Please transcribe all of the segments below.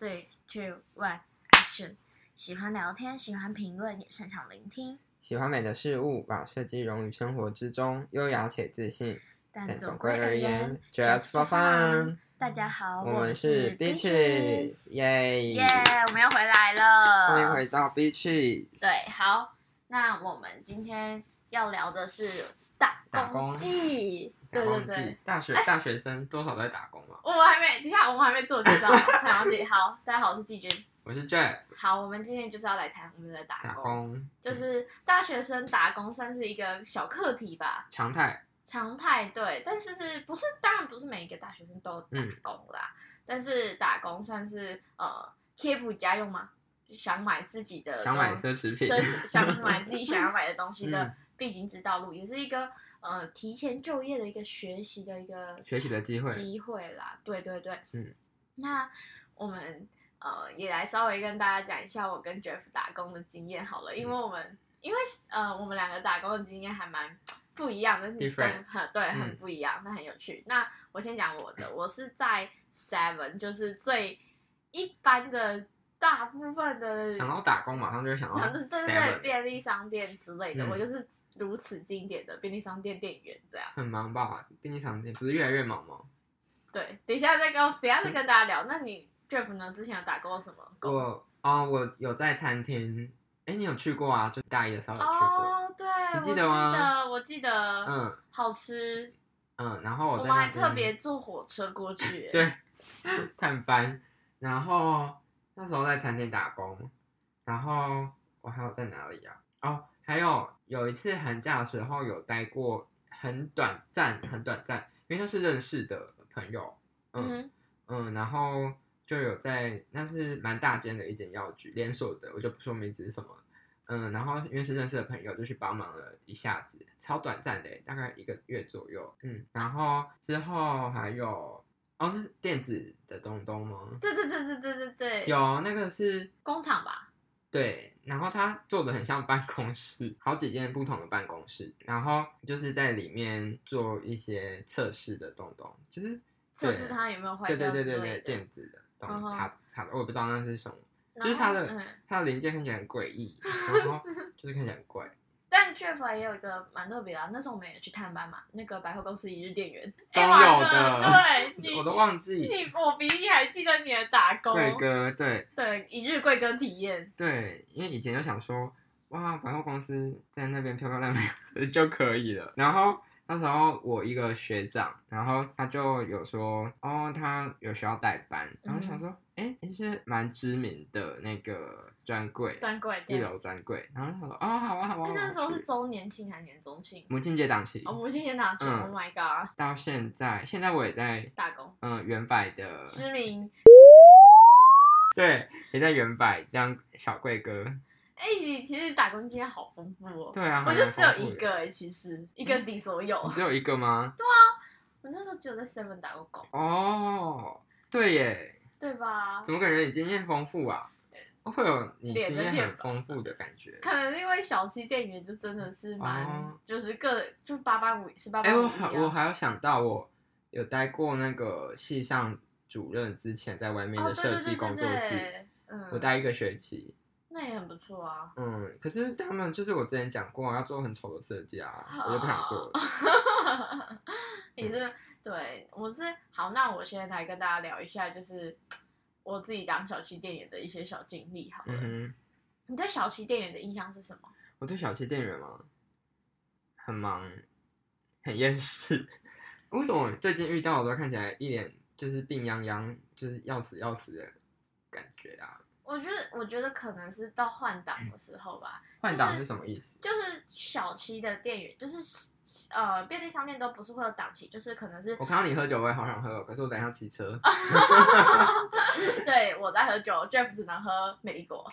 Three, two, one, action！喜欢聊天，喜欢评论，也擅长聆听，喜欢美的事物，把设计融于生活之中，优雅且自信。但但总总归而言言，just for fun。大家好，我们是 Beaches，Beaches，耶！耶我们要回来了，欢迎回到 Beaches。对，好，那我们今天要聊的是打工打工打工季对。，大学大学生多少都在打工嘛。我们还没，等下我们还没自我介绍，太阳姐。好，大家好，我是季军。我是 Jack 好，我们今天就是要来谈我们的打打工，就是大学生打工算是一个小课题吧，常态，常态对，但是是不是当然不是每一个大学生都打嗯工啦，但是打工算是呃贴补家用吗？想买自己的想买奢侈品奢侈想买自己想要买的东西的嗯必经之道路，也是一个呃提前就业的一个学习的一个学习的机会。机会啦，对对对，嗯，那我们呃也来稍微跟大家讲一下我跟 Jeff 打工的经验好了，因为我们因为呃我们两个打工的经验还蛮不一样，但是很对很嗯不一样，那很有趣。那我先讲我的，我是在 Seven，就是最一般的大部分的想到打工马上就会想到想对对对便利商店之类的，嗯我就是如此经典的便利商店店员这样。很忙吧？便利商店不是越来越忙吗？对，等一下再跟我，等一下再跟大家聊。那你 Jeff 呢？之前有打过什么工？我哦，我有在餐厅，哎，你有去过啊？就大一的时候有去过，哦，对，你记我得吗记得，我记得，嗯好吃。嗯，然后我我们还特别坐火车过去。对探班，然后那时候在餐厅打工，然后我还有在哪里啊？哦，还有有一次寒假的时候有待过很短暂，很短暂，因为那是认识的朋友，嗯嗯嗯，然后就有在那是蛮大间的一间药局连锁的，我就不说名字是什么。嗯，然后因为是认识的朋友，就去帮忙了一下子，超短暂的，大概一个月左右。嗯，然后之后还有哦，那是电子的东东吗？对对对对对对对，有那个是工厂吧？对，然后它做的很像办公室，好几间不同的办公室，然后就是在里面做一些测试的东东，就是测试它有没有坏对对对对对。电子的东嗯哼插插的，我也不知道那是什么，就是它的嗯它的零件看起来很诡异，然后就是看起来很怪。但 Jeff 也有一个蛮特别的啊，那时候我们也去探班嘛，那个百货公司一日店员，中哎哇有的对，你 我都忘记。你我比你还记得你的打工，贵哥，对对一日贵哥体验，对，因为以前就想说，哇，百货公司在那边漂漂亮亮的 就可以了。然后那时候我一个学长，然后他就有说，哦，他有需要代班，然后想说，哎、你是蛮知名的那个专柜，专柜一店。楼专柜，然后他说，哦，好啊，好啊。哎，那时候是周年庆还是年中庆？母亲节档期，哦，母亲节档期嗯，Oh my god，到现在，现在我也在，打工嗯、原百的，知名。对，也在原百当小柜哥，哎，你其实打工经验好丰富哦。对啊，我就只有一个哎，其实一个抵所有。你只有一个吗？对啊我那时候只有在 Seven 打过工，哦，对耶，对吧？怎么感觉你经验丰富啊？会有你经验很丰富的感觉。可能因为小七店员就真的是蛮，哦就是各就八八五十八哎、般武艺我。我还有想到，我有待过那个系上主任之前在外面哦，的设计工作室，对，嗯，我待一个学期。那也很不错啊。嗯，可是他们就是我之前讲过要做很丑的设计啊，我就不想做了。也是对，我是好，那我现在来跟大家聊一下，就是我自己当小七店员的一些小经历。好了，嗯，你对小七店员的印象是什么？我对小七店员嘛，很忙，很厌世。为什么最近遇到我都看起来一脸就是病殃殃，就是要死要死的感觉啊？我觉得，我觉得可能是到换档的时候吧。换档是什么意思？就是小七的店员，就是呃便利商店都不是会有档期，就是可能是我看到你喝酒，我也好想喝哦，可是我等一下骑车。对我在喝酒，Jeff 只能喝美丽果。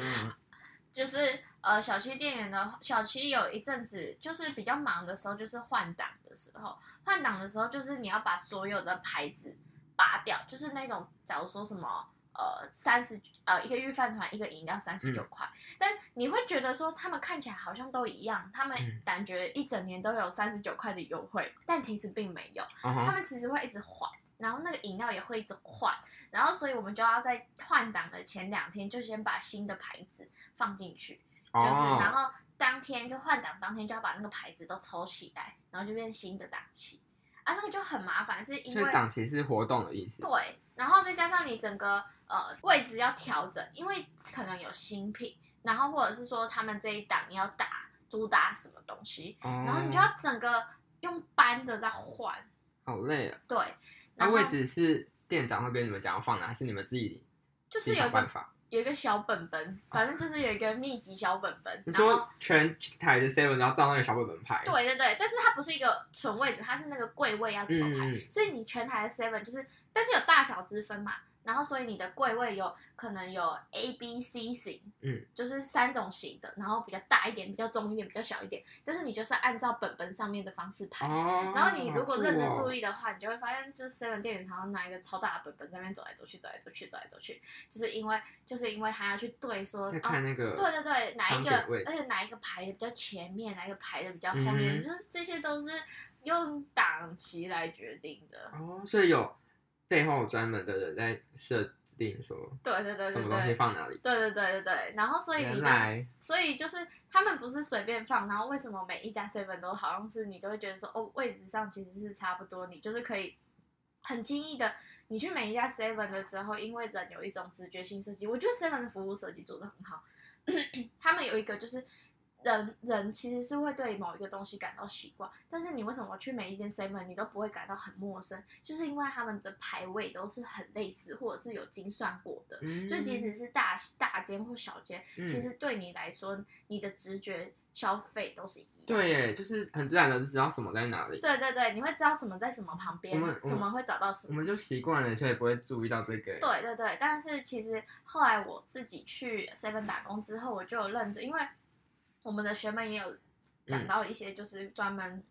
就是呃小七店员的小七有一阵子就是比较忙的时候，就是换档的时候，换档的时候就是你要把所有的牌子拔掉，就是那种假如说什么。呃，三十呃一个御饭团一个饮料三十九块，但你会觉得说他们看起来好像都一样，他们嗯。感觉一整年都有三十九块的优惠，但其实并没有。他们其实会一直换，然后那个饮料也会一直换，然后所以我们就要在换档的前两天就先把新的牌子放进去，哦，就是然后当天就换档当天就要把那个牌子都抽起来，然后就变新的档期啊，那个就很麻烦，是因为档期是活动的意思。对，然后再加上你整个呃位置要调整，因为可能有新品，然后或者是说他们这一档要打主打什么东西，哦，然后你就要整个用搬的在换，好累啊。对，那位置是店长会跟你们讲要放哪，还是你们自己就是有个办法？有一个小本本，反正就是有一个秘籍小本本，你说全台的 seven 然后照那个小本本排？对对对，但是它不是一个纯位置，它是那个柜位要怎么排，嗯，嗯所以你全台的 seven 就是，但是有大小之分嘛，然后所以你的柜位有可能有 A、B、C 型，嗯，就是三种型的，然后比较大一点，比较中一点，比较小一点，但是你就是按照本本上面的方式排。哦，然后你如果认真注意，的话，你就会发现，就是 Seven 店员常常拿一个超大的本本在那边走来走去，走来走去，走来走去，就是因为就是因为他要去对说，哦，看那个，对对对，哪一个而且哪一个排的比较前面，哪一个排的比较后面，嗯就是这些都是用档期来决定的。哦，所以有背后专门的人在设定说对对对对什么东西对。放哪里。对对对对对，然后所以你所以就是他们不是随便放，然后为什么每一家 seven 都好像是你都会觉得说哦位置上其实是差不多，你就是可以很轻易的，你去每一家 seven 的时候，因为人有一种直觉性设计，我觉得 seven 的服务设计做的很好，他们有一个就是人人其实是会对某一个东西感到习惯，但是你为什么去每一间 seven 你都不会感到很陌生？就是因为他们的排位都是很类似，或者是有精算过的。嗯，就即使是大大间或小间，嗯其实对你来说，你的直觉消费都是一样。对耶，就是很自然的知道什么在哪里，对对对，你会知道什么在什么旁边什么会找到什么。我们就习惯了，所以不会注意到这个。对对对，但是其实后来我自己去 Seven 打工之后，我就有认真，因为我们的学妹也有讲到一些就是专门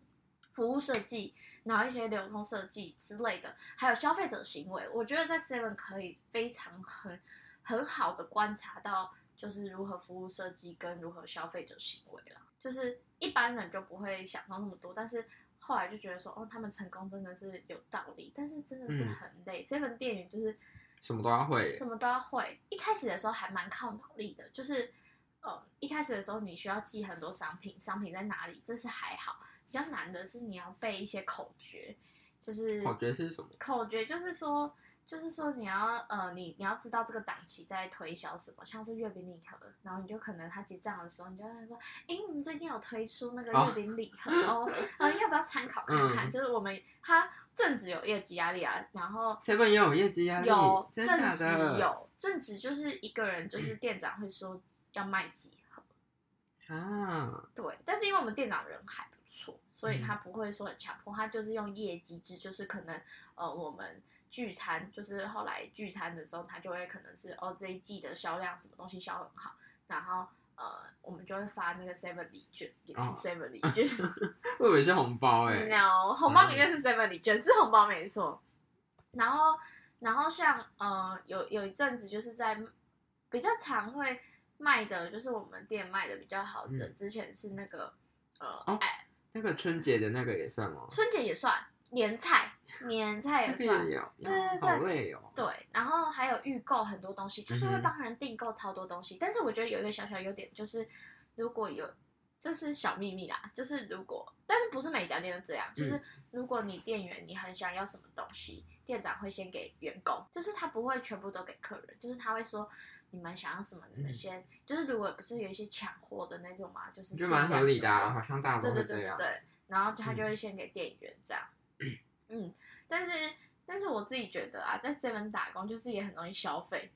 服务设计，然后一些流通设计之类的，还有消费者行为，我觉得在 Seven 可以非常很很好的观察到，就是如何服务设计跟如何消费者行为了。就是一般人就不会想到那么多，但是后来就觉得说，哦，他们成功真的是有道理，但是真的是嗯很累。Seven 店员就是什么都要会。什么都要会。一开始的时候还蛮靠脑力的，就是呃，一开始的时候你需要记很多商品，商品在哪里，这是还好。比较难的是你要背一些口诀，就是口诀是什么？口诀就是说，就是说你要呃，你你要知道这个档期在推销什么，像是月饼礼盒，然后你就可能他结账的时候，你就跟他说，哎，我们最近有推出那个哦月饼礼盒哦，呃，要不要参考看看？嗯就是我们他正值有业绩压力啊，然后 seven 也有业绩压力，有正职？有正职，就是一个人，就是店长会说要卖几盒，啊，对。但是因为我们店长人还不错，所以嗯他不会说很强迫，他就是用业绩制，就是可能呃我们聚餐，就是后来聚餐的时候，他就会可能是哦这一季的销量什么东西销很好，然后呃我们就会发那个 seven 礼券，也是哦 seven 礼券。我以为是红包哎、no，红包里面是 seven 礼券，是红包没错。然后，然后像呃，有有一阵子就是在比较常会卖的，就是我们店卖的比较好的，嗯之前是那个呃，哦哎，那个春节的那个也算哦？春节也算，年菜，年菜也那个算也。有，对对对好累哦。对，然后还有预购很多东西，就是会嗯哼帮人订购超多东西。但是我觉得有一个小小优点，就是如果有，这是小秘密啦，就是如果，但是不是每家店都这样，就是嗯如果你店员你很想要什么东西，店长会先给员工，就是他不会全部都给客人，就是他会说。你们想要什么？你们嗯先、就是，如果不是有一些抢货的那种嘛，就是就蛮合理的、好像大多对都这样。对对对对，然后他就嗯会先给店员这样，嗯，但是但是我自己觉得啊，在 Seven 打工就是也很容易消费，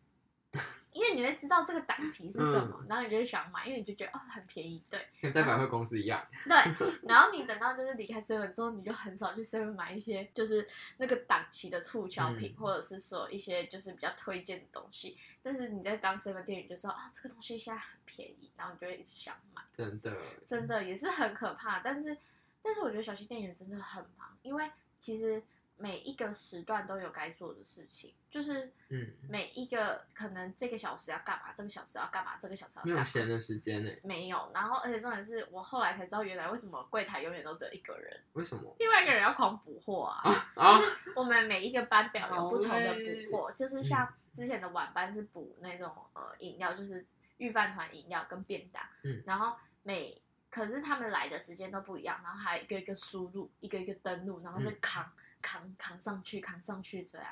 因为你会知道这个档期是什么，然后你就会想买，因为你就觉得哦很便宜，对跟在百货公司一样。对，然后你等到就是离开 Seven 之后，你就很少去 Seven 买一些就是那个档期的促销品，嗯或者是说一些就是比较推荐的东西，但是你在当 Seven 店员就知道啊这个东西现在很便宜，然后你就会一直想买。真的，真的也是很可怕。但是，但是我觉得小区店员真的很忙，因为其实每一个时段都有该做的事情，就是嗯，每一个可能这个小时要干嘛，这个小时要干嘛，这个小时要没干嘛。有闲的时间呢？没有，然后而且重点是我后来才知道，原来为什么柜台永远都只有一个人，为什么？另外一个人要狂补货啊。啊，我们每一个班表有不同的补货，就是像之前的晚班是补那种呃饮料，就是预饭团饮料跟便当，嗯然后每可是他们来的时间都不一样，然后还一个一个输入，一个一个登录，然后再嗯扛、扛扛上去，扛上去这样，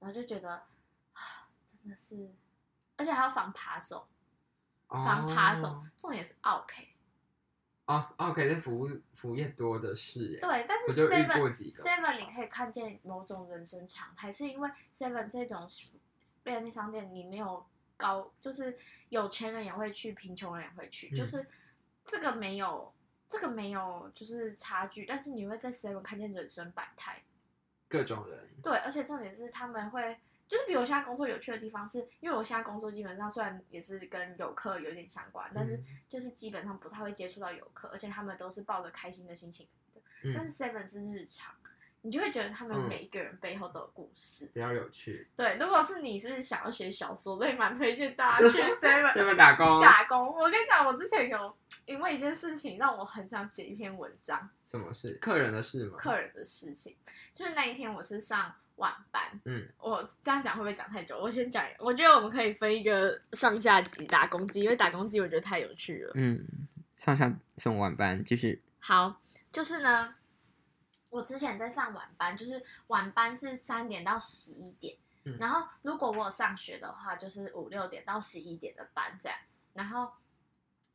然后就觉得啊，真的是，而且还要防扒手，防扒手，哦重点是 OK，哦，OK，这服务服务业多的是耶。对，但是 Seven Seven 你可以看见某种人生常态，是因为 Seven 这种便利商店，你没有高，就是有钱人也会去，贫穷人也会去，嗯就是这个没有这个没有就是差距，但是你会在 Seven 看见人生百态。各种人，对，而且重点是他们会，就是比我现在工作有趣的地方是，因为我现在工作基本上虽然也是跟游客有点相关，但是嗯就是基本上不太会接触到游客，而且他们都是抱着开心的心情。但嗯，是 Seven 是日常，你就会觉得他们嗯每一个人背后都有故事。比较有趣。对，如果是你是想要写小说，我也蛮推荐大家去 Seven 打工打工。我跟你讲，我之前有因为一件事情让我很想写一篇文章，什么事？客人的事吗？客人的事情。就是那一天我是上晚班，嗯，我这样讲会不会讲太久？我先讲，我觉得我们可以分一个上下集打工机，因为打工机我觉得太有趣了。嗯，上下送晚班，继续。好，就是呢，我之前在上晚班，就是晚班是三点到十一点，嗯。然后如果我有上学的话，就是五六点到十一点的班这样。然后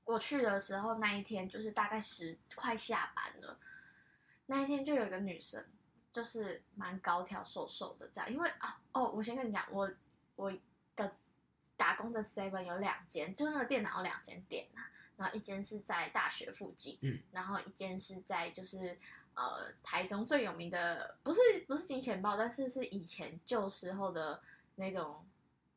我去的时候那一天就是大概十快下班了，那一天就有一个女生，就是蛮高挑瘦瘦的这样，因为啊哦，我先跟你讲，我我的打工的 seven 有两间，就是那个电脑有两间店啊，然后一间是在大学附近，嗯，然后一间是在就是呃台中最有名的，不是不是金钱豹，但是是以前旧时候的那种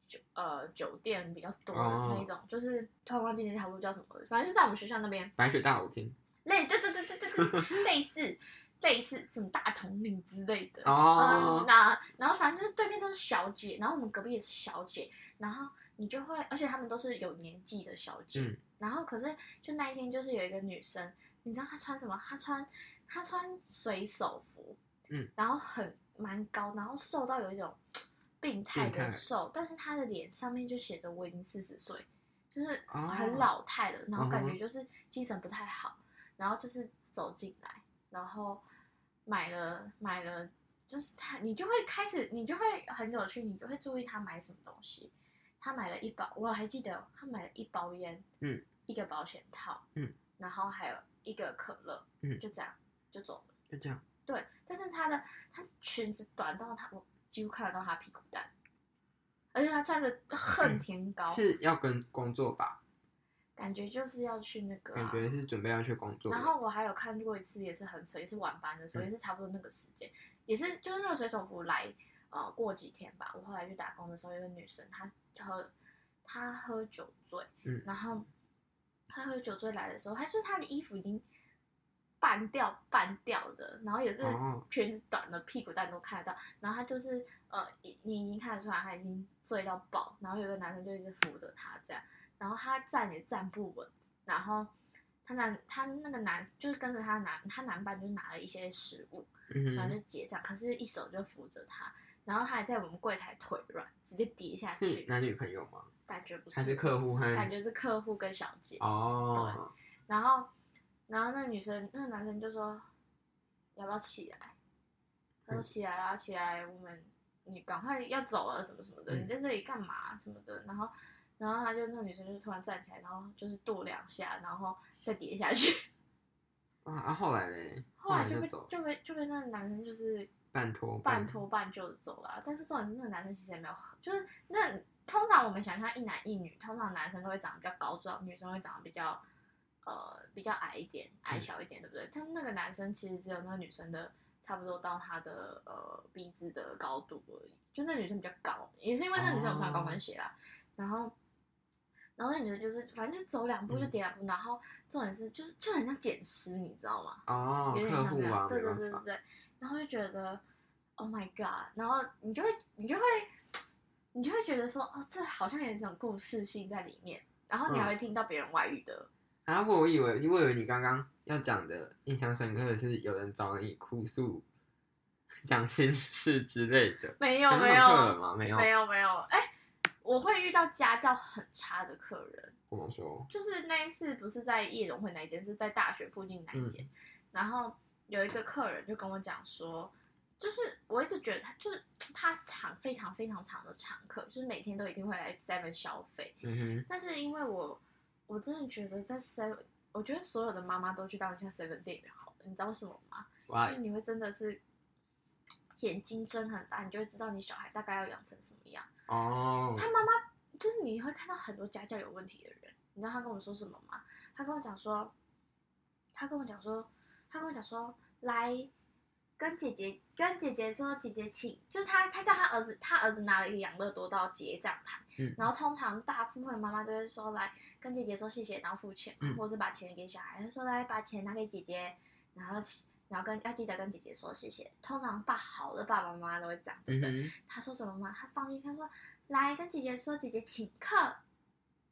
酒呃酒店比较多的那一种，就是突然忘记那条路叫什么了，反正就在我们学校那边，白雪大舞厅。类对对对对对对，类似类似什么大统领之类的。哦嗯，那然后反正就是对面都是小姐，然后我们隔壁也是小姐，然后你就会，而且他们都是有年纪的小姐，嗯然后可是就那一天就是有一个女生，你知道她穿什么？她穿她穿水手服，嗯，然后很蛮高，然后瘦到有一种病态的瘦，但是他的脸上面就写着我已经四十岁，就是哦。很老态了，然后感觉就是精神不太好，然后就是走进来，然后买了买了，就是他你就会开始你就会很有趣，你就会注意他买什么东西。他买了一包，我还记得他买了一包烟，嗯，一个保险套，嗯，然后还有一个可乐，嗯。就这样就走了。就这样。对，但是他的他裙子短到他我几乎看得到他屁股蛋，而且他穿着恨天高，是要跟工作吧？感觉就是要去那个、啊感。觉是准备要去工作。然后我还有看过一次，也是很扯，也是晚班的时候，嗯也是差不多那个时间，也是就是那个水手服来，呃，过几天吧，我后来去打工的时候，有个女生她喝她喝酒醉，嗯然后她喝酒醉来的时候，她就是她的衣服已经半吊半吊的，然后也是哦裙子短的，屁股蛋都看得到，然后他就是呃，你你已经看得出来他已经醉到爆，然后有个男生就一直扶着他这样，然后他站也站不稳，然后。他男他那个男就是跟着他男他男伴就拿了一些食物，嗯然后就，结账，可是一手就扶着他，然后他还在我们柜台腿软，直接跌下去，男女朋友吗？感觉不是还是客户和？感觉是客户跟小姐，哦，对然后然后那女生那个男生就说要不要起来？他说嗯起来啦，起来，我们你赶快要走了什么什么的，嗯你在这里干嘛什么的，然后然后他就那个女生就突然站起来，然后就是跺两下，然后再跌下去。啊啊！后来嘞？后来就被就被就被那个男生就是半拖半拖半就走了啊。但是重点是那个男生其实也没有很，就是那通常我们想象一男一女，通常男生都会长得比较高壮，女生会长得比较呃比较矮一点，矮小一点，对不对？但那个男生其实只有那个女生的差不多到他的呃鼻子的高度而已，就那女生比较高，也是因为那女生有穿高跟鞋啦，然后。然后那女的就是，反正就走两步就嗯跌两步，然后重点是就是就很像捡尸，你知道吗？哦，有点像这样，对对对对对，然后就觉得，Oh my god！然后你就会你就会你就会觉得说，哦，这好像有一种故事性在里面，然后你还会听到别人外遇的。啊，我以为我以为你刚刚要讲的印象深刻的是有人找你哭诉、讲心事之类的。没有没有吗？没有。没有没有，哎、我会遇到家教很差的客人。怎么说？就是那一次不是在夜总会那一间，是在大学附近那一间。然后有一个客人就跟我讲说，就是我一直觉得他就是他是常非常非常长的常客，就是每天都一定会来 Seven 消费。嗯哼，但是因为我我真的觉得在 Seven，我觉得所有的妈妈都去当一下 Seven 店员好了，你知道为什么吗？哇因为，你会真的是眼睛睁很大，你就会知道你小孩大概要养成什么样。哦，他妈妈就是你会看到很多家教有问题的人，你知道他跟我说什么吗？他跟我讲说，他跟我讲说，他跟我讲说，来跟姐姐跟姐姐说，姐姐请，就是他他叫他儿子，他儿子拿了一个养乐多到结账台，嗯然后通常大部分妈妈都会说来跟姐姐说谢谢，然后付钱，嗯或者把钱给小孩，他说来把钱拿给姐姐，然后然后跟要记得跟姐姐说谢谢。通常爸好的爸爸妈妈都会这样，对不对？嗯，他说什么吗？他放进去，他说来跟姐姐说，姐姐请客。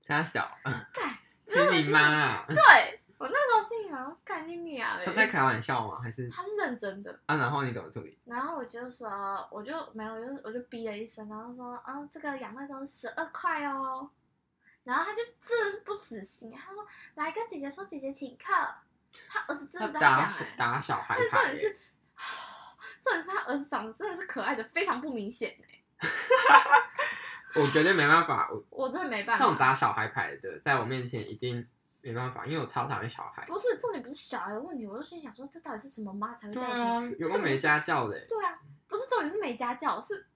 傻小，干，是你妈啊？对我那时候心里想，干你娘嘞！他在开玩笑吗？还是他是认真的，啊？然后你怎么处理？然后我就说，我就没有，我就我就逼了一声，然后说，嗯，这个养乐多十二块哦。然后他就真的是不死心，他说来跟姐姐说，姐姐请客。他儿子真的这样讲打小哎、打小孩但是重点是，重点是他儿子长得真的是可爱的非常不明显哎、我绝对没办法。我我真的没办法这法。种打小孩牌的，在我面前一定没办法，因为我超讨厌小孩。不是重点，不是小孩的问题，我就心想说，这到底是什么妈才会对这样子？啊，有个没家教的耶，对啊，不是重点是没家教，是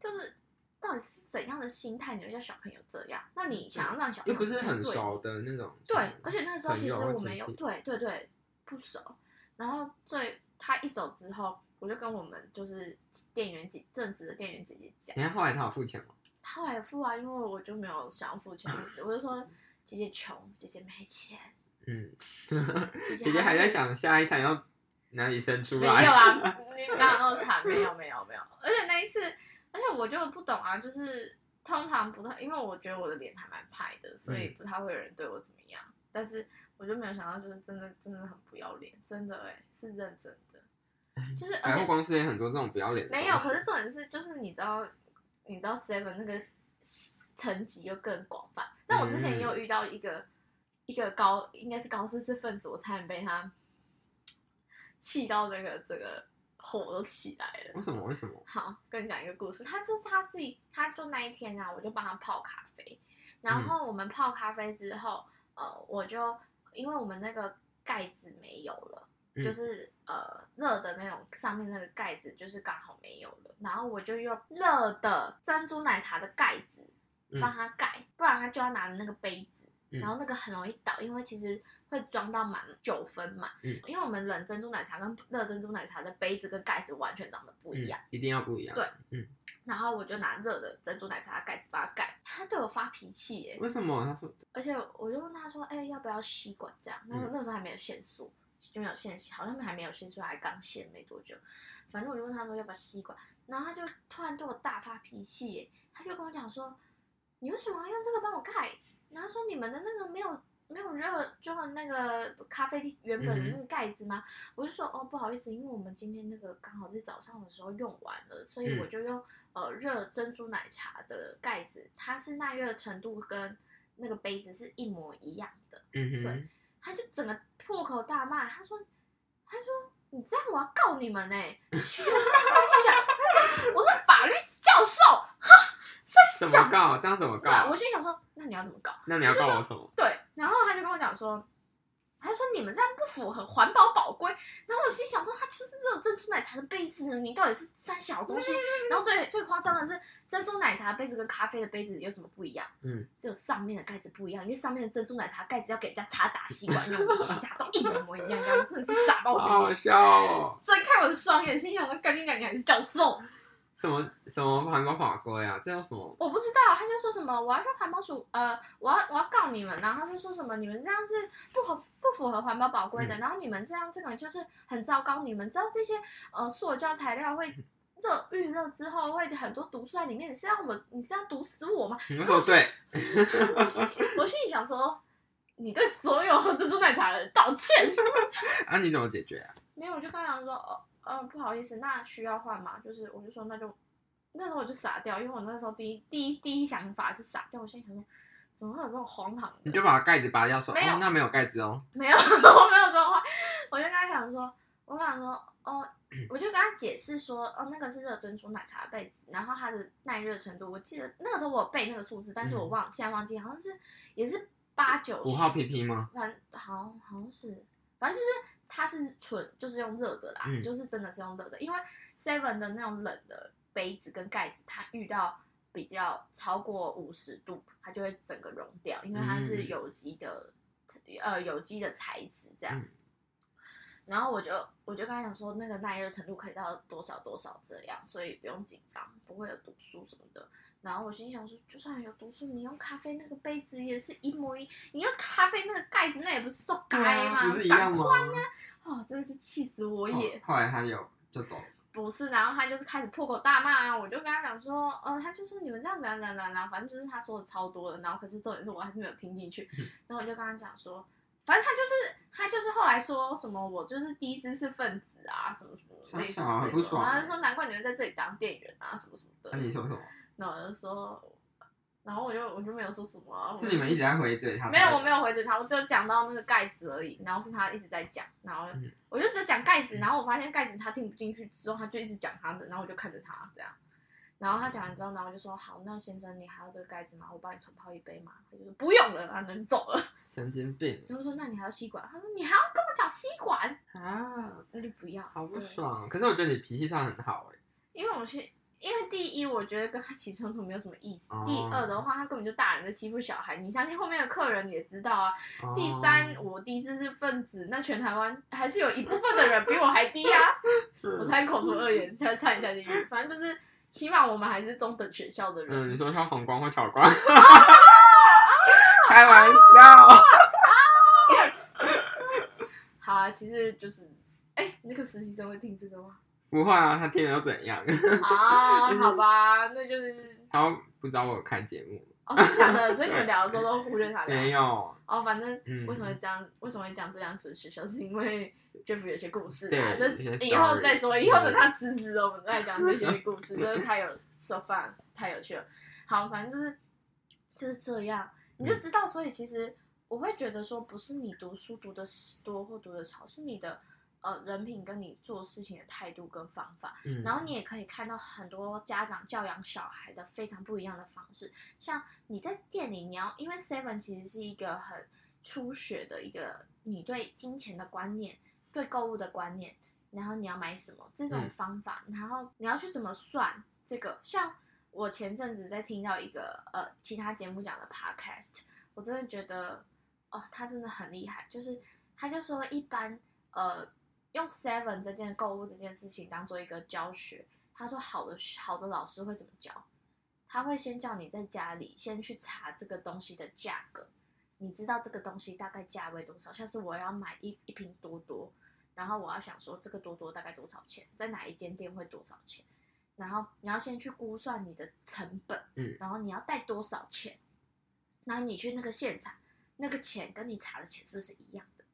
就是到底是怎样的心态，你会叫小朋友这样？那你想要让小朋友又不是很对熟的那种。对，而且那时候其实友或我们有对对对不熟，然后最他一走之后，我就跟我们就是店员姐正直的店员姐姐讲，你看后来他有付钱吗？他后来付啊，因为我就没有想要付钱我就说姐姐穷，姐姐没钱，嗯，姐姐姐还在想下一餐要哪里生出没 有。啊，你哪有那么惨？没有没有没有，而且那一次，而且我就不懂啊，就是通常不太，因为我觉得我的脸还蛮派的，所以嗯不太会有人对我怎么样。但是我就没有想到，就是真的真的很不要脸，真的哎、是认真的，就是而百货且公司也很多这种不要脸。没有，可是重点是就是你知道，你知道 Seven 那个层级又更广泛。但我之前也有遇到一个、一个高应该是高知识分子，我差点被他气到那个这个火都起来了。为什么？为什么？好，跟你讲一个故事。他是他是他就那一天啊，我就帮他泡咖啡，然后我们泡咖啡之后，呃，我就因为我们那个盖子没有了，嗯就是呃热的那种上面那个盖子就是刚好没有了，然后我就用热的珍珠奶茶的盖子嗯帮他盖，不然他就要拿那个杯子，嗯然后那个很容易倒，因为其实会装到满九分嘛，嗯因为我们冷珍珠奶茶跟热珍珠奶茶的杯子跟盖子完全长得不一样。嗯，一定要不一样。对，嗯，然后我就拿热的珍珠奶茶的盖子把它盖，他对我发脾气耶，为什么？他说而且我就问他说，哎、要不要吸管这样？那个、嗯那时候还没有限速，就没有限吸，好像还没有限速，还刚限没多久。反正我就问他说要不要吸管，然后他就突然对我大发脾气耶，他就跟我讲说，你为什么要用这个帮我盖？然后说你们的那个没有。没有热，就是那个咖啡厅原本的那个盖子吗？我就说哦，不好意思，因为我们今天那个刚好在早上的时候用完了，所以嗯我就用、呃热珍珠奶茶的盖子，它是耐热程度跟那个杯子是一模一样的。对嗯哼，他就整个破口大骂，他说他说你这样我要告你们呢、欸，我心里是三小，他说我是法律教授，哈，三小。怎么告？这样怎么对，告我？心里想说，那你要怎么告？那你要告我什么？对，然后他就跟我讲说，他说你们这样不符合环保宝规。然后我心想说，他就是热珍珠奶茶的杯子呢，你到底是三小东西？然后最最夸张的是，珍珠奶茶的杯子跟咖啡的杯子有什么不一样？嗯，只有上面的盖子不一样，因为上面的珍珠奶茶盖子要给人家插打吸管用的，其他都一模模一样一样。我真的是傻 爆我，好好笑哦！睁开我的双眼，心想说：赶紧赶紧还是教授？什么什么环保法规啊？这叫什么？我不知道，他就说什么我要去环保署，呃，我要我要告你们，然后他就说什么你们这样是不合不符合环保法规的，嗯然后你们这样这个就是很糟糕，你们知道这些呃塑胶材料会热预热之后会很多毒素在里面，你是要我你是要毒死我吗？你们说对，我心里想说，你对所有喝珍珠奶茶的人道歉。啊，你怎么解决啊？没有，我就跟他讲说，哦，呃，不好意思，那需要换吗？就是我就说那就那时候我就傻掉，因为我那时候第一第一第一想法是傻掉，我心里想说，怎么会有这种荒唐的？你就把盖子拔掉，说没有哦，那没有盖子哦。没有，我没有说话，我就跟他讲说，我跟他说，哦，我就跟他解释说，哦，那个是热珍珠奶茶杯子，然后它的耐热程度，我记得那个时候我有背那个数字，但是我忘，现在忘记，好像是也是八九五号 PP 吗？反正好好像是，反正就是它是纯就是用热的啦，嗯就是真的是用热的，因为 Seven 的那种冷的杯子跟盖子，它遇到比较超过五十度，它就会整个融掉，因为它是嗯有机的，呃有机的材质这样。嗯然后我就我就跟他讲说，那个耐热程度可以到多少多少这样，所以不用紧张，不会有毒素什么的。然后我心想说，就算有毒素，你用咖啡那个杯子也是一模一，你用咖啡那个盖子，那也不是塑胶吗？啊不是一样赶吗？快呢！哦，真的是气死我也。哦后来他有就走了。不是，然后他就是开始破口大骂啊！我就跟他讲说，呃，他就说你们这样怎样怎样怎样，反正就是他说的超多的，然后可是重点是我还是没有听进去，然后我就跟他讲说，反正他就是他就是后来说什么我就是低知识分子啊，什么什么类似这种，然后他就说难怪你会在这里当店员啊，什么什么的那，你说什么？然后我就说，然后我就我就没有说什么啊、是你们一直在回嘴他？没有，我没有回嘴他，我只有讲到那个盖子而已，然后是他一直在讲，然后嗯我就只有讲盖子，然后我发现盖子他听不进去之后，他就一直讲他的，然后我就看着他这样，然后他讲完之后，然后我就说好，那先生你还要这个盖子吗？我帮你重泡一杯嘛，他就说不用了，然后人走了，神经病然后说那你还要吸管？他说你还要跟我讲吸管？啊，那就不要，好不爽。可是我觉得你脾气算很好哎。因为我是因为第一，我觉得跟他起冲突没有什么意思；哦第二的话，他根本就大人在欺负小孩，你相信后面的客人也知道啊。哦第三，我低知识分子，那全台湾还是有一部分的人比我还低啊！我差点口出恶言，差差一下地狱。反正就是，起码我们还是中等学校的人。嗯，你说像红光或巧光，开玩笑。好啊，其实就是，哎、那个实习生会听这个吗？不会啊，他听了又怎样？啊，好吧，那就是他不知道我有看节目，哦，真的假的？所以你们聊的时候都忽略他聊。没有。哦，反正嗯为什么会这样？为什么会讲这两所学校？是因为 Jeff 有些故事啊，对这以后再说，以后等他辞职了，我们再讲这些故事，真的太有 so fun，太有趣了。好，反正就是就是这样，你嗯就知道，所以其实我会觉得说，不是你读书读的多或读的少，是你的呃人品跟你做事情的态度跟方法。嗯，然后你也可以看到很多家长教养小孩的非常不一样的方式。像你在店里，你要因为 Seven 其实是一个很初学的一个你对金钱的观念、对购物的观念，然后你要买什么这种嗯方法，然后你要去怎么算这个。像我前阵子在听到一个呃其他节目讲的 Podcast，我真的觉得哦，他真的很厉害，就是他就说一般呃用 Seven 这件购物这件事情当做一个教学。他说好的好的老师会怎么教？他会先叫你在家里先去查这个东西的价格，你知道这个东西大概价位多少？像是我要买一一瓶多多，然后我要想说这个多多大概多少钱，在哪一间店会多少钱？然后你要先去估算你的成本，嗯然后你要带多少钱，然后你去那个现场，那个钱跟你查的钱是不是一样的？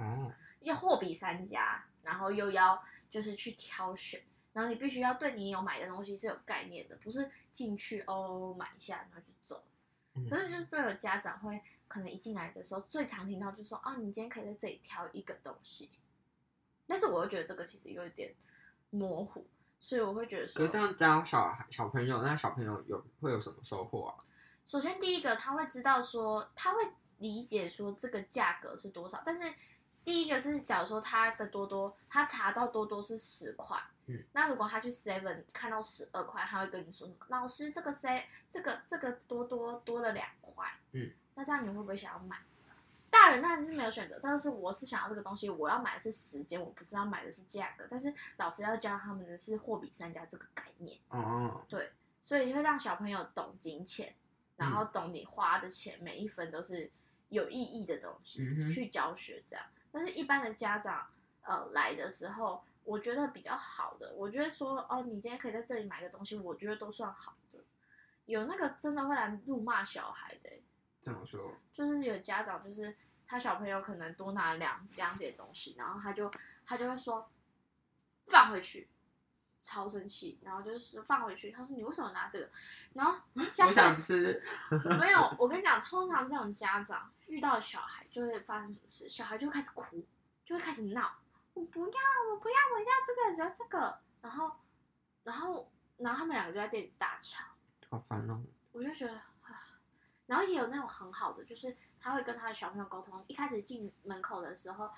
哦，要货比三家，然后又要就是去挑选，然后你必须要对你有买的东西是有概念的，不是进去哦买一下然后就走。嗯可是就是这个家长会可能一进来的时候，最常听到就是说啊，你今天可以在这里挑一个东西，但是我又觉得这个其实有一点模糊，所以我会觉得说可是这，样教小孩小朋友，那小朋友有会有什么收获啊？首先第一个他会知道说，他会理解说这个价格是多少，但是第一个是假如说他的多多，他查到多多是十块，嗯，那如果他去 Seven 看到十二块，他会跟你说什么？老师，这个 C 这个这个多多多了两块，嗯，那这样你会不会想要买？大人当然是没有选择，但是我是想要这个东西，我要买的是时间，我不是要买的是价格。但是老师要教他们的是货比三家这个概念。哦，对所以会让小朋友懂金钱，然嗯后懂你花的钱每一分都是有意义的东西，嗯去教学这样。但是，一般的家长呃来的时候，我我觉得比较好的，我觉得说哦，你今天可以在这里买个东西，我觉得都算好的。有那个真的会来怒骂小孩的欸、这么说，就是有家长就是他小朋友可能多拿两两点东西，然后他就他就会说放回去，超生气，然后就是放回去。他说你为什么拿这个？然后下我想吃，没有，我跟你讲，通常这种家长遇到小孩就会发生什么事，小孩就会开始哭，就会开始闹，我不要，我不要，我要这个，只要这个，然后，然后，然后他们两个就在店里大吵，好烦哦。我就觉得啊，然后也有那种很好的，就是他会跟他的小朋友沟通，一开始进门口的时候，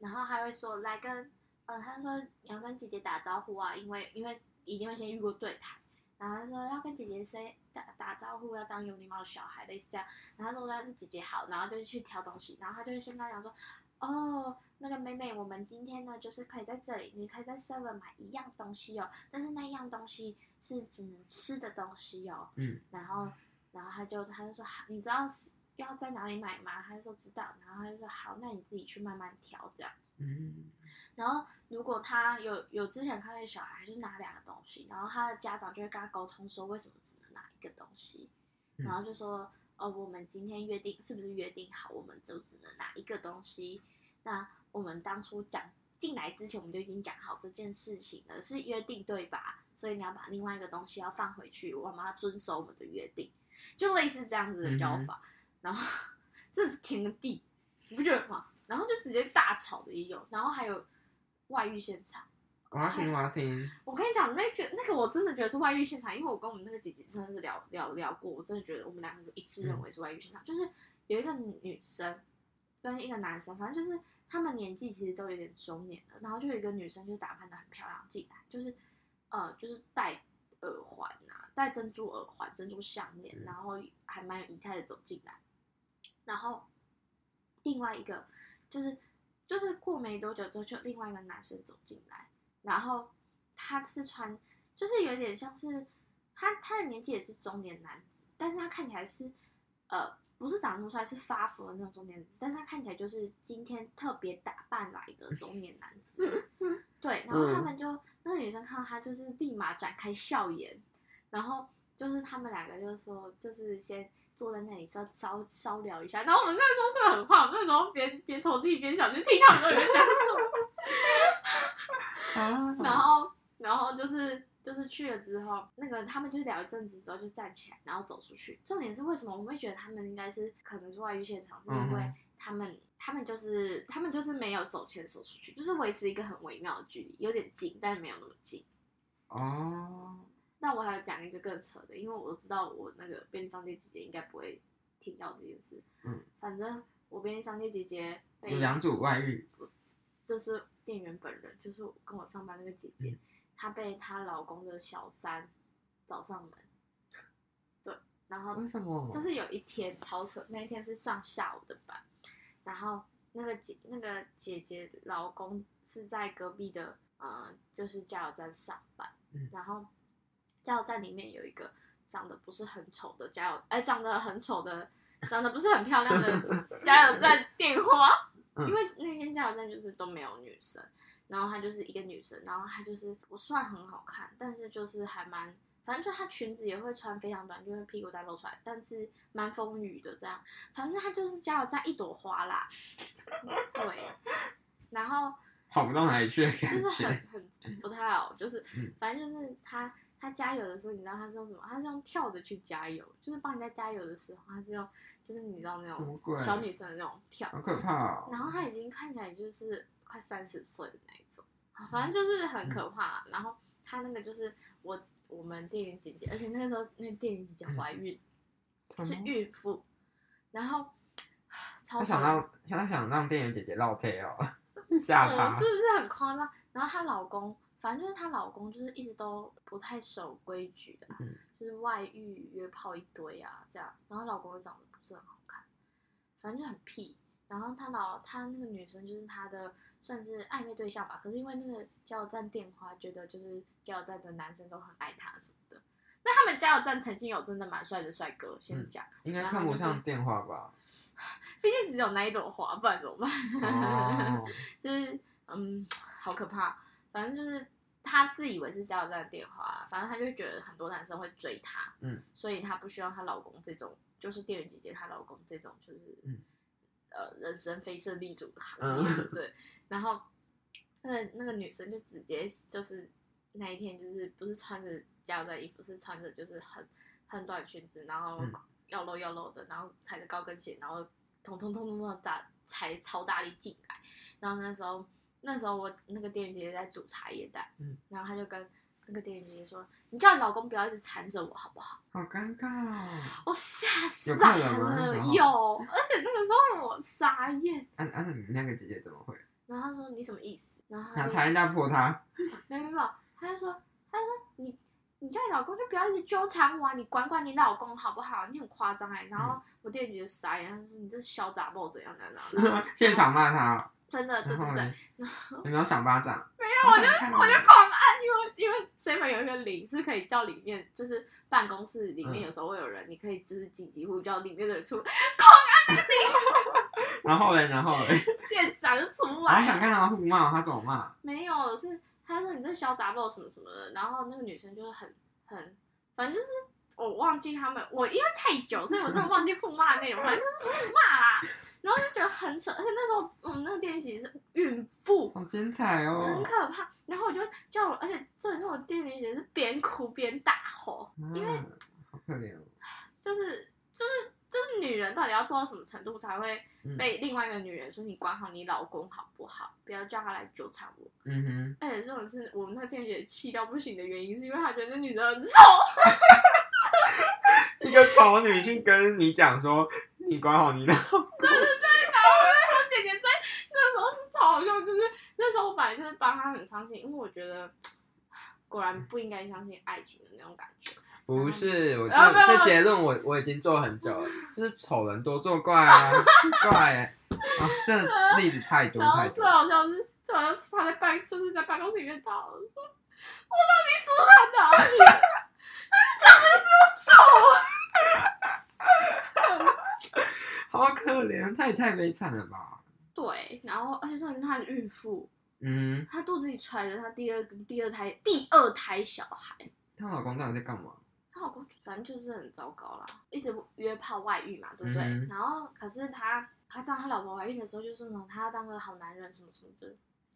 然后还会说来跟，呃，他说你要跟姐姐打招呼啊，因为因为一定会先遇过对台，然后他说要跟姐姐 say 打打招呼，要当有礼貌的小孩，类似这样，然后他说他是姐姐好，然后就去挑东西，然后他就会先跟他讲说，哦，那个妹妹，我们今天呢就是可以在这里，你可以在 Seven 买一样东西哦，但是那样东西是只能吃的东西哦，嗯，然后，然后他就他就说好，你知道是要在哪里买吗？他就说知道，然后他就说好，那你自己去慢慢挑这样。嗯，然后如果他有有之前看见小孩就是拿两个东西，然后他的家长就会跟他沟通说为什么只能拿一个东西，嗯然后就说哦，我们今天约定是不是约定好，我们就只能拿一个东西？那我们当初讲进来之前，我们就已经讲好这件事情了，是约定对吧？所以你要把另外一个东西要放回去，我们要遵守我们的约定，就类似这样子的教法。然后 这是天跟地，你不觉得吗？然后就直接大吵的也有，然后还有外遇现场。我要听，我要听。我跟你讲，那个那个我真的觉得是外遇现场，因为我跟我们那个姐姐真的是聊聊聊过，我真的觉得我们两个一致认为是外遇现场，就是有一个女生跟一个男生，反正就是他们年纪其实都有点中年了，然后就有一个女生就打扮的很漂亮进来，就是呃就是戴耳环啊，戴珍珠耳环、珍珠项链，嗯。然后还蛮有仪态的走进来，然后另外一个就是就是过没多久之后，就另外一个男生走进来，然后他是穿，就是有点像是他他的年纪也是中年男子，但是他看起来是呃不是长得出来是发福的那种中年男子，但是他看起来就是今天特别打扮来的中年男子。对，然后他们就、那个女生看到他就是立马展开笑颜，然后就是他们两个就说就是先。坐在那里稍稍稍聊一下，然后我们那时候真的很怕，我们那时候边边投递边想就听他们在讲什么。啊然后，然后就是就是去了之后，那个他们就聊一阵子之后就站起来，然后走出去。重点是为什么我们会觉得他们应该是可能是外遇现场，是因为他们、他们就是他们就是没有手牵手出去，就是维持一个很微妙的距离，有点近，但没有那么近。哦，那我还要讲一个更扯的，因为我知道我那个便利商店姐姐应该不会听到这件事。嗯，反正我便利商店姐姐被有两组外遇，就是店员本人，就是跟我上班那个姐姐，嗯。她被她老公的小三找上门，对，然后为什么？就是有一天超扯，那一天是上下午的班，然后那个姐那个姐姐老公是在隔壁的呃，就是加油站上班，嗯。然后加油站里面有一个长得不是很丑的加油，哎、长得很丑的，长得不是很漂亮的 加油站电话，嗯。因为那天加油站就是都没有女生，然后她就是一个女生，然后她就是不算很好看，但是就是还蛮，反正就她裙子也会穿非常短，就是屁股蛋露出来，但是蛮丰腴的这样，反正她就是加油站一朵花啦，对，然后好不到哪里去就是很。很不太好，就是嗯。反正就是她她加油的时候，你知道她是用什么？她是用跳着去加油，就是帮人家加油的时候，她是用就是你知道那种？小女生的那种跳，好可怕哦！然后她已经看起来就是快三十岁的那一种，啊反正就是很可怕啦。然后她那个就是我我们店员姐姐，而且那个时候那店员姐姐怀孕，是孕妇，然后 超他想扯让他想让店员姐姐落配哦，吓我他是。不是很夸张？然后她老公，反正就是她老公，就是一直都不太守规矩的啊、嗯就是外遇、约炮一堆啊，这样。然后老公又长得不是很好看，反正就很屁。然后她老她那个女生就是她的算是暧昧对象吧，可是因为那个加油站电话，觉得就是加油站的男生都很爱她什么的。那他们加油站曾经有真的蛮帅的帅哥，先嗯讲，应该看不上电话吧？毕竟只有那一朵花，不然怎么办？哦，就是嗯，好可怕。反正就是她自以为是加油站的电话啦，反正她就觉得很多男生会追她，嗯，所以她不需要她老公这种，就是店员姐姐她老公这种，就是、嗯呃人生非胜利组的行业，嗯对，然后那个那个女生就直接就是那一天就是不是穿着加油站衣服，是穿着就是很很短裙子，然后嗯要露要露的，然后踩着高跟鞋，然后通通通通通的大踩超大力进来，然后那时候那时候我那个店员姐姐在煮茶叶蛋，嗯，然后她就跟那个店员姐姐说：“你叫你老公不要一直缠着我好不好好尴尬哦。？”我吓有傻了，有，而且那个时候我傻眼，啊啊，那你那个姐姐怎么会？然后她说：“你什么意思？”然后她就想踩人家破他？没有没有没有，她就说，她就说你你叫你老公就不要一直纠缠我啊，你管管你老公好不好？你很夸张哎。然后我店员姐姐傻眼，她说你这小杂包怎样怎样怎样，然后 现场骂他，真的对对对有没有赏巴掌？没有我就就我就狂按，因为因为 seven 有一个铃是可以叫里面，就是办公室里面嗯有时候会有人，你可以就是紧急呼叫里面的人出狂按那个铃，然后嘞，然后嘞，店长就出 我来，想看他互骂，他怎么骂？没有，是他说你这小杂包什么什么的，然后那个女生就是很很，反正就是我忘记他们，我因为太久，所以我真的忘记互骂的内容，反正就是互骂啦，然后就觉得很扯，而且那时候我们那个店员姐姐是孕妇。好精彩哦！很可怕，然后我就叫我，而且这那种店员姐姐是边哭边大吼，因为啊好可怜哦。就是就是就是女人到底要做到什么程度才会嗯被另外一个女人说你管好你老公好不好，不要叫他来纠缠我。嗯哼而且这种是我们那个店姐气到不行的原因，是因为她觉得那女的很丑。哼，一个丑女去跟你讲说，你管好你的。我姐姐在那时候是超好笑，就是那时候我本来就是帮她很伤心，因为我觉得果然不应该相信爱情的那种感觉。不是，我这这结论我我已经做很久了，就是丑人多作怪啊，奇怪哎，啊，这 例子太多太多最。好笑是，最好像是她在办就是在办公室里面打，我说，我到底输她哪里？她长得又丑。好可怜，他也太悲惨了吧？对，然后而且说她是孕妇，嗯，她肚子里揣着她第二第二胎第二胎小孩。她老公到底在干嘛？她老公反正就是很糟糕啦，一直约炮外遇嘛，对不对？嗯然后可是他他知道他老婆怀孕的时候，就是那种他要当个好男人什么什么的，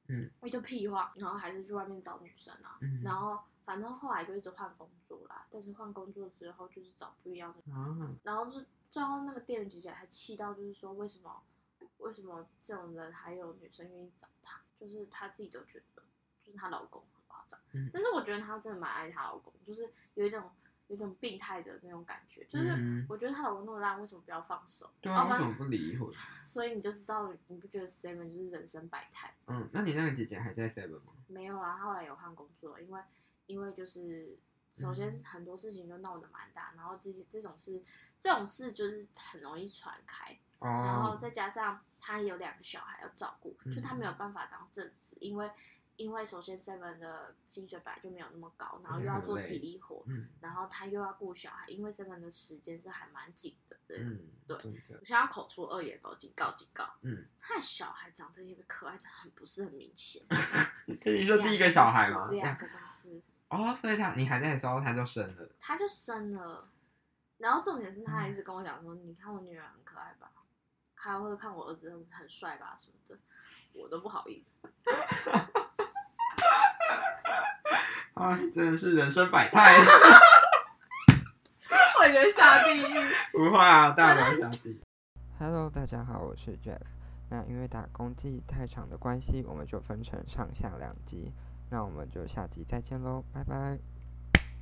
嗯，一堆屁话，然后还是去外面找女生啊，嗯，然后反正后来就一直换工作啦，但是换工作之后就是找不一样的，啊，然后就最后那个店员姐姐还气到就是说为什么为什么这种人还有女生愿意找他，就是她自己都觉得就是她老公很夸张，嗯但是我觉得她真的蛮爱她老公，就是有一种有一种病态的那种感觉，就是嗯我觉得她老公那么烂，为什么不要放手？对啊，哦为什么不离婚？所以你就知道，你不觉得 Seven 就是人生百态？嗯，那你那个姐姐还在 Seven 吗？没有啊，他后来有换工作，因为因为就是首先嗯很多事情就闹得蛮大，然后这些这种事这种事就是很容易传开，然后哦，再加上他有两个小孩要照顾，就他嗯没有办法当正职，因为因为首先 Seven 的薪水本来就没有那么高，然后又要做体力活，嗯然后他又要顾小孩，因为 Seven 的时间是还蛮紧的，对。嗯，对我现在要口出恶言哦，警告警告！嗯，他的小孩长得也可爱的很，不是很明显。你说第一个小孩吗？两个都是，哦，所以他你还在的时候他就生了，他就生了，然后重点是他还一直跟我讲说，你看我女儿很可爱吧，还或者看我儿子很很帅吧什么的，我都不好意思。啊，真的是人生百态。我觉得下地狱。不会啊，大不了下地。Hello，大家好，我是 Jeff。那因为打工季太长的关系，我们就分成上下两集。那我们就下集再见喽，拜拜。